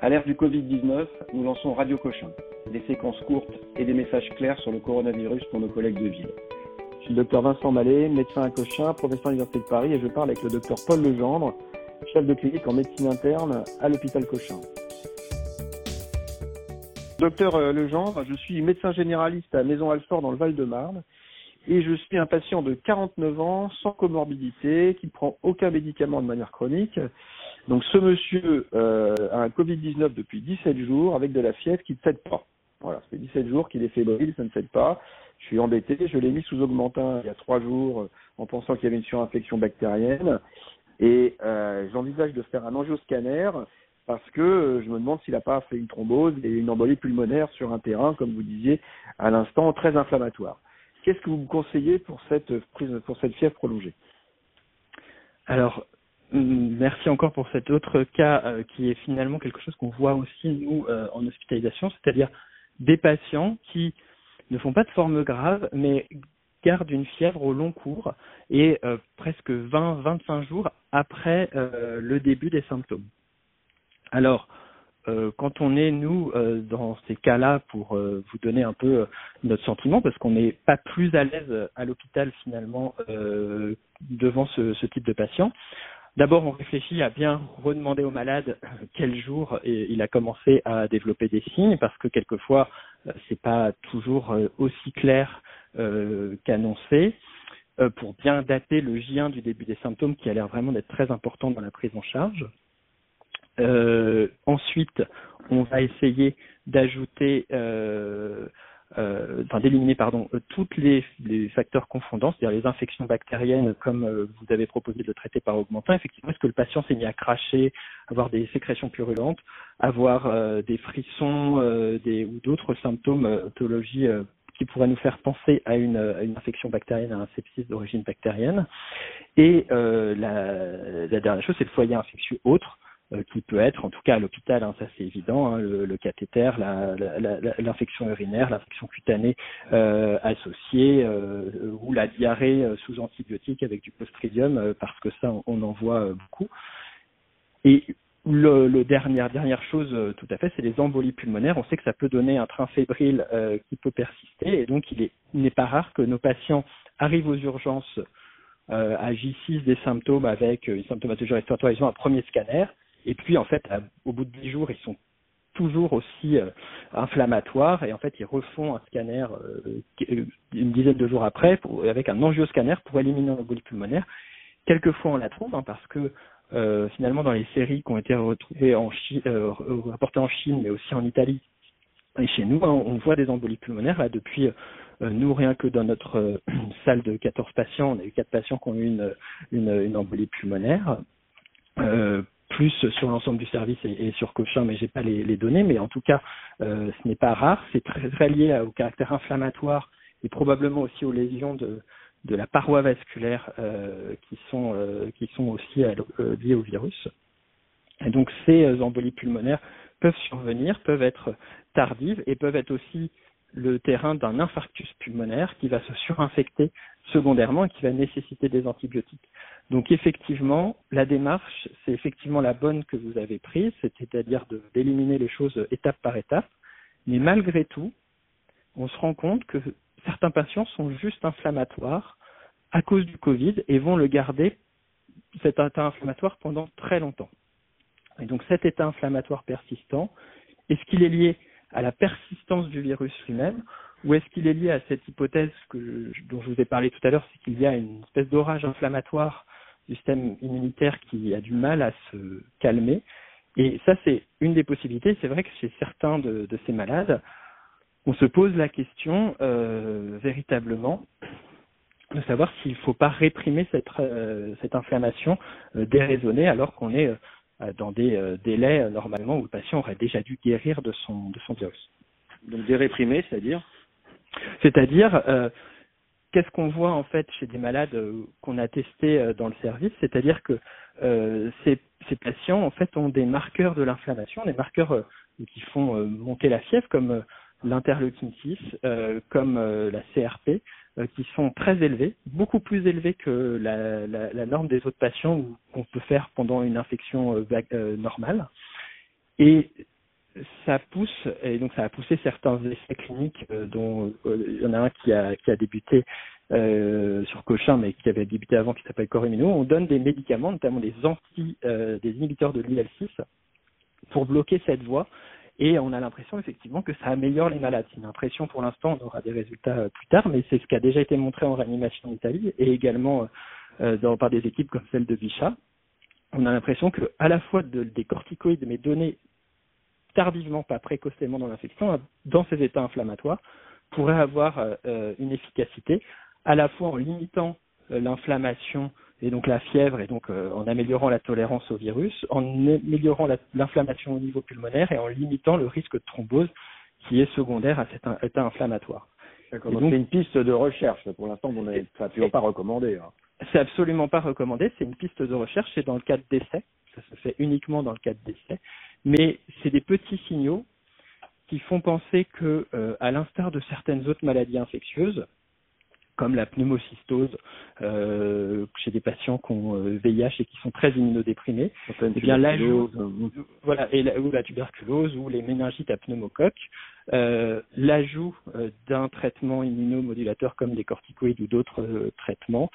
À l'ère du Covid-19, nous lançons Radio Cochin, des séquences courtes et des messages clairs sur le coronavirus pour nos collègues de ville. Je suis le docteur Vincent Mallet, médecin à Cochin, professeur à l'Université de Paris et je parle avec le docteur Paul Legendre, chef de clinique en médecine interne à l'hôpital Cochin. Docteur euh, Legendre, je suis médecin généraliste à Maison Alfort dans le Val-de-Marne et je suis un patient de 49 ans, sans comorbidité, qui ne prend aucun médicament de manière chronique. Donc ce monsieur euh, a un Covid-19 depuis 17 jours avec de la fièvre qui ne cède pas. Voilà, ça fait 17 jours qu'il est fébrile, ça ne cède pas. Je suis embêté, je l'ai mis sous augmentin il y a trois jours euh, en pensant qu'il y avait une surinfection bactérienne. Et euh, j'envisage de faire un angioscanner parce que euh, je me demande s'il n'a pas fait une thrombose et une embolie pulmonaire sur un terrain, comme vous disiez à l'instant, très inflammatoire. Qu'est-ce que vous me conseillez pour cette prise, pour cette fièvre prolongée? Alors, merci encore pour cet autre cas euh, qui est finalement quelque chose qu'on voit aussi nous euh, en hospitalisation, c'est-à-dire des patients qui ne font pas de forme grave, mais gardent une fièvre au long cours et euh, presque 20-25 jours après le début des symptômes. Alors, euh, quand on est nous euh, dans ces cas-là pour euh, vous donner un peu notre sentiment parce qu'on n'est pas plus à l'aise à l'hôpital finalement devant ce, ce, type de patient. D'abord, on réfléchit à bien redemander au malade quel jour il a commencé à développer des signes, parce que quelquefois, c'est pas toujours aussi clair qu'annoncé. Pour bien dater le J1 du début des symptômes, qui a l'air vraiment d'être très important dans la prise en charge. Euh, ensuite, on va essayer d'ajouter, euh, euh, enfin d'éliminer pardon, tous les, les, facteurs confondants, c'est-à-dire les infections bactériennes, comme euh, vous avez proposé de le traiter par augmentin. Effectivement, est-ce que le patient s'est mis à cracher, avoir des sécrétions purulentes, avoir euh, des frissons des, ou d'autres symptômes pathologie qui pourraient nous faire penser à une, à une, infection bactérienne, à un sepsis d'origine bactérienne? Et la, la, dernière chose, c'est le foyer infectieux autre. Euh, qui peut être, en tout cas à l'hôpital, hein, ça c'est évident, hein, le, cathéter, l'infection urinaire, l'infection cutanée euh, associée, euh, ou la diarrhée euh, sous antibiotiques avec du clostridium, euh, parce que ça on, en voit beaucoup. Et le, dernière dernière chose tout à fait, c'est les embolies pulmonaires. On sait que ça peut donner un train fébrile qui peut persister, et donc il n'est pas rare que nos patients arrivent aux urgences à J6 des symptômes avec une symptomatologie respiratoire, ils ont un premier scanner, et puis, en fait, au bout de dix jours, ils sont toujours aussi euh, inflammatoires et en fait, ils refont un scanner euh, euh, une dizaine de jours après avec un angioscanner pour éliminer l'embolie pulmonaire. Quelquefois, on la trouve hein, parce que finalement, dans les séries qui ont été retrouvées en Chine, rapportées en Chine, mais aussi en Italie et chez nous, hein, on voit des embolies pulmonaires. Là, depuis nous, rien que dans notre salle de 14 patients, on a eu quatre patients qui ont eu une, embolie pulmonaire. Plus sur l'ensemble du service et, sur Cochin, mais j'ai pas les, données. Mais en tout cas, euh, ce n'est pas rare. C'est très, lié au caractère inflammatoire et probablement aussi aux lésions de, la paroi vasculaire euh, qui sont euh, qui sont aussi liées au virus. Et donc ces embolies pulmonaires peuvent survenir, peuvent être tardives et peuvent être aussi le terrain d'un infarctus pulmonaire qui va se surinfecter secondairement et qui va nécessiter des antibiotiques. Donc effectivement, la démarche, c'est effectivement la bonne que vous avez prise, c'est-à-dire d'éliminer les choses étape par étape. Mais malgré tout, on se rend compte que certains patients sont juste inflammatoires à cause du Covid et vont le garder, cet état inflammatoire, pendant très longtemps. Et donc cet état inflammatoire persistant, est-ce qu'il est lié à la persistance du virus lui-même ou est-ce qu'il est lié à cette hypothèse dont je vous ai parlé tout à l'heure, c'est qu'il y a une espèce d'orage inflammatoire du système immunitaire qui a du mal à se calmer. Et ça, c'est une des possibilités. C'est vrai que chez certains de, ces malades, on se pose la question euh, véritablement de savoir s'il ne faut pas réprimer cette, euh, inflammation euh, déraisonnée alors qu'on est dans des euh, délais euh, normalement où le patient aurait déjà dû guérir de son, de son virus. Donc déréprimer, c'est-à-dire? C'est-à-dire qu'est-ce qu'on voit en fait chez des malades euh, qu'on a testés euh, dans le service? C'est-à-dire que euh, ces, ces, patients en fait ont des marqueurs de l'inflammation, des marqueurs qui font monter la fièvre comme l'interleukine 6, comme la CRP, qui sont très élevés, beaucoup plus élevés que la, la, la norme des autres patients qu'on peut faire pendant une infection normale. Et ça pousse, et donc ça a poussé certains essais cliniques, euh, dont euh, il y en a un qui a, qui a débuté euh, sur Cochin, mais qui avait débuté avant, qui s'appelle Corimino. On donne des médicaments, notamment des anti, des inhibiteurs de l'IL6, pour bloquer cette voie. Et on a l'impression effectivement que ça améliore les malades. C'est une impression pour l'instant, on aura des résultats plus tard, mais c'est ce qui a déjà été montré en réanimation en Italie et également dans, par des équipes comme celle de Bichat. On a l'impression que à la fois de, des corticoïdes, mais donnés tardivement, pas précocement dans l'infection, dans ces états inflammatoires, pourrait avoir euh, euh, une efficacité à la fois en limitant euh, l'inflammation et donc la fièvre et donc en améliorant la tolérance au virus, en améliorant l'inflammation au niveau pulmonaire et en limitant le risque de thrombose qui est secondaire à cet état inflammatoire. D'accord. Donc, c'est une piste de recherche. Pour l'instant, vous n'avez absolument pas recommandé. Hein. C'est absolument pas recommandé. C'est une piste de recherche. C'est dans le cadre d'essai. Ça se fait uniquement dans le cadre d'essai mais c'est des petits signaux qui font penser que, euh, à l'instar de certaines autres maladies infectieuses, comme la pneumocystose euh, chez des patients qui ont VIH euh, et qui sont très immunodéprimés, eh bien l'ajout, voilà, et la, ou la tuberculose ou les méningites à pneumocoque, euh, l'ajout euh, d'un traitement immunomodulateur comme des corticoïdes ou d'autres traitements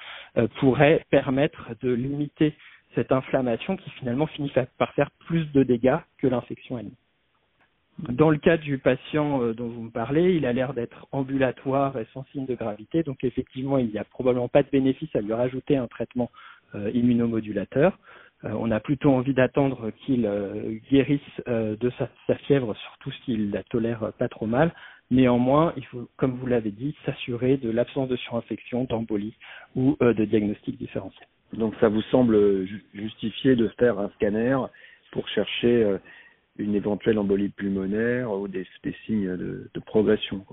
pourrait permettre de limiter cette inflammation qui finalement finit par faire plus de dégâts que l'infection elle-même. Dans le cas du patient euh, dont vous me parlez, il a l'air d'être ambulatoire et sans signe de gravité, donc effectivement, il n'y a probablement pas de bénéfice à lui rajouter un traitement euh, immunomodulateur. Euh, on a plutôt envie d'attendre qu'il guérisse de sa, fièvre, surtout s'il la tolère pas trop mal. Néanmoins, il faut, comme vous l'avez dit, s'assurer de l'absence de surinfection, d'embolie ou de diagnostic différentiel. Donc ça vous semble justifié de faire un scanner pour chercher une éventuelle embolie pulmonaire ou des, signes de, progression.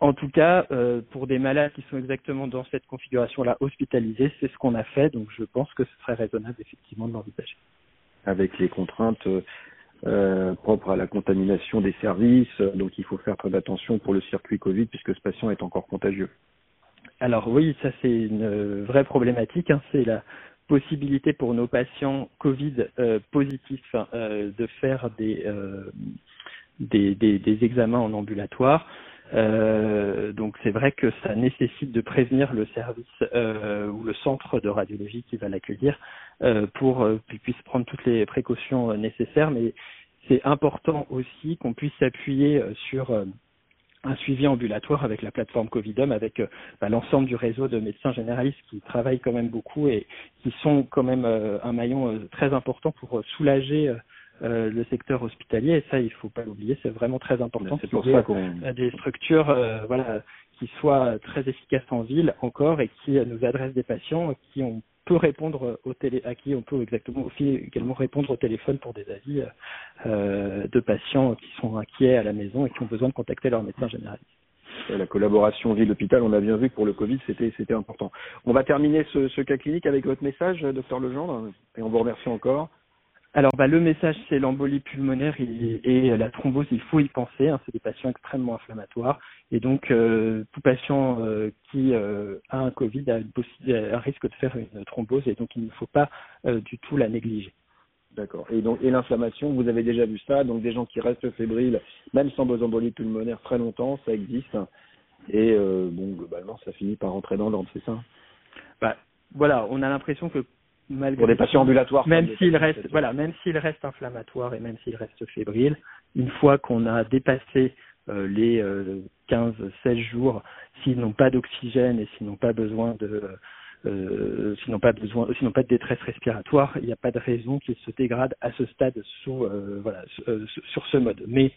En tout cas, euh, pour des malades qui sont exactement dans cette configuration-là hospitalisés, c'est ce qu'on a fait, donc je pense que ce serait raisonnable effectivement de l'envisager. Avec les contraintes euh, propres à la contamination des services, donc il faut faire très attention pour le circuit Covid puisque ce patient est encore contagieux. Alors oui, ça c'est une vraie problématique. Hein. C'est la possibilité pour nos patients Covid euh, positifs euh, de faire des, euh, des, des, des, examens en ambulatoire. Euh, donc c'est vrai que ça nécessite de prévenir le service ou le centre de radiologie qui va l'accueillir pour qu'il puisse prendre toutes les précautions nécessaires. Mais c'est important aussi qu'on puisse s'appuyer sur un suivi ambulatoire avec la plateforme Covidum, avec euh, bah, l'ensemble du réseau de médecins généralistes qui travaillent quand même beaucoup et qui sont quand même euh, un maillon euh, très important pour soulager le secteur hospitalier. Et ça, il faut pas l'oublier, c'est vraiment très important. C'est pour ça qu'on des structures, voilà, qui soient très efficaces en ville encore et qui nous adressent des patients qui ont peut répondre au télé, à qui on peut exactement aussi également répondre au téléphone pour des avis euh, de patients qui sont inquiets à la maison et qui ont besoin de contacter leur médecin généraliste. La collaboration ville-hôpital, on a bien vu que pour le Covid, c'était c'était important. On va terminer ce, ce, cas clinique avec votre message, docteur Legendre, et on vous remercie encore. Alors, bah, le message, c'est l'embolie pulmonaire et, la thrombose, il faut y penser. Hein, c'est des patients extrêmement inflammatoires. Et donc, euh, tout patient euh, qui euh, a un Covid a, un risque de faire une thrombose et donc il ne faut pas du tout la négliger. D'accord. Et donc, et l'inflammation, vous avez déjà vu ça. Donc, des gens qui restent fébriles, même sans besoin d'embolie pulmonaire très longtemps, ça existe. Et bon, globalement, ça finit par rentrer dans l'ordre, c'est ça? Bah, Voilà, on a l'impression que malgré pour des patients ambulatoires. Même s'il reste, voilà, même s'il reste inflammatoire et même s'il reste fébrile, une fois qu'on a dépassé euh, les euh, 15-16 jours, s'ils n'ont pas d'oxygène et s'ils n'ont pas besoin de euh, s'ils n'ont pas besoin, s'ils n'ont pas de détresse respiratoire, il n'y a pas de raison qu'ils se dégradent à ce stade sous, euh, voilà, euh, sur ce mode. Mais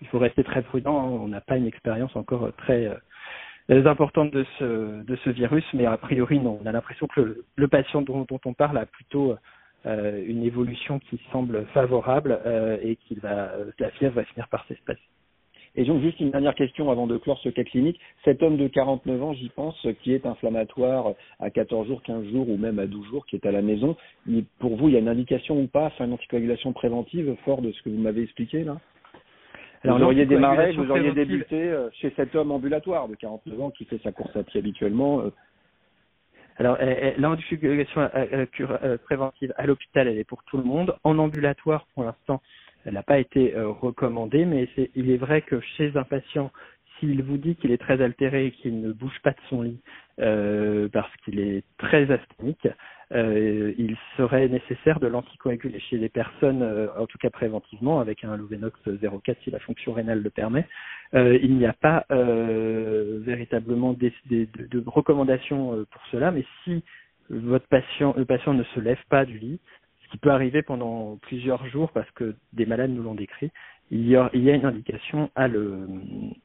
il faut rester très prudent. Hein, on n'a pas une expérience encore très importante de ce, de ce virus, mais a priori, non. On a l'impression que le, patient dont, on parle a plutôt euh, une évolution qui semble favorable euh, et qu'il va, la fièvre va finir par s'espacer. Et donc, juste une dernière question avant de clore ce cas clinique. Cet homme de 49 ans, j'y pense, qui est inflammatoire à 14 jours, 15 jours ou même à 12 jours, qui est à la maison, pour vous, il y a une indication ou pas, enfin, une anticoagulation préventive, fort de ce que vous m'avez expliqué là? Alors, vous auriez démarré, vous auriez débuté euh, chez cet homme ambulatoire de 49 ans qui fait sa course à pied habituellement. Euh. Alors, l'anticoagulation préventive à l'hôpital, elle est pour tout le monde. En ambulatoire, pour l'instant, elle n'a pas été recommandée, mais il est vrai que chez un patient, s'il vous dit qu'il est très altéré et qu'il ne bouge pas de son lit parce qu'il est très asthénique, euh, il serait nécessaire de l'anticoaguler chez les personnes, euh, en tout cas préventivement, avec un Lovenox 0,4 si la fonction rénale le permet. Euh, il n'y a pas véritablement de, de, recommandations pour cela, mais si votre patient, le patient ne se lève pas du lit, ce qui peut arriver pendant plusieurs jours parce que des malades nous l'ont décrit, il y, a, il y a une indication à le,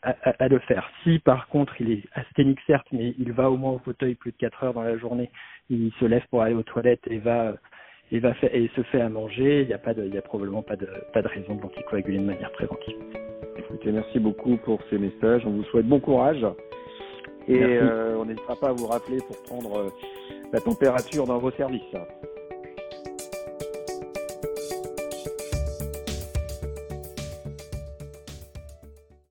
à, le faire. Si par contre il est asthénique certes, mais il va au moins au fauteuil plus de 4 heures dans la journée, il se lève pour aller aux toilettes et va et va et se fait à manger, il n'y a pas de, il y a probablement pas de, pas de raison de l'anticoaguler de manière préventive. Écoutez, merci beaucoup pour ces messages. On vous souhaite bon courage. Et euh, on n'hésitera pas à vous rappeler pour prendre euh, la température dans vos services.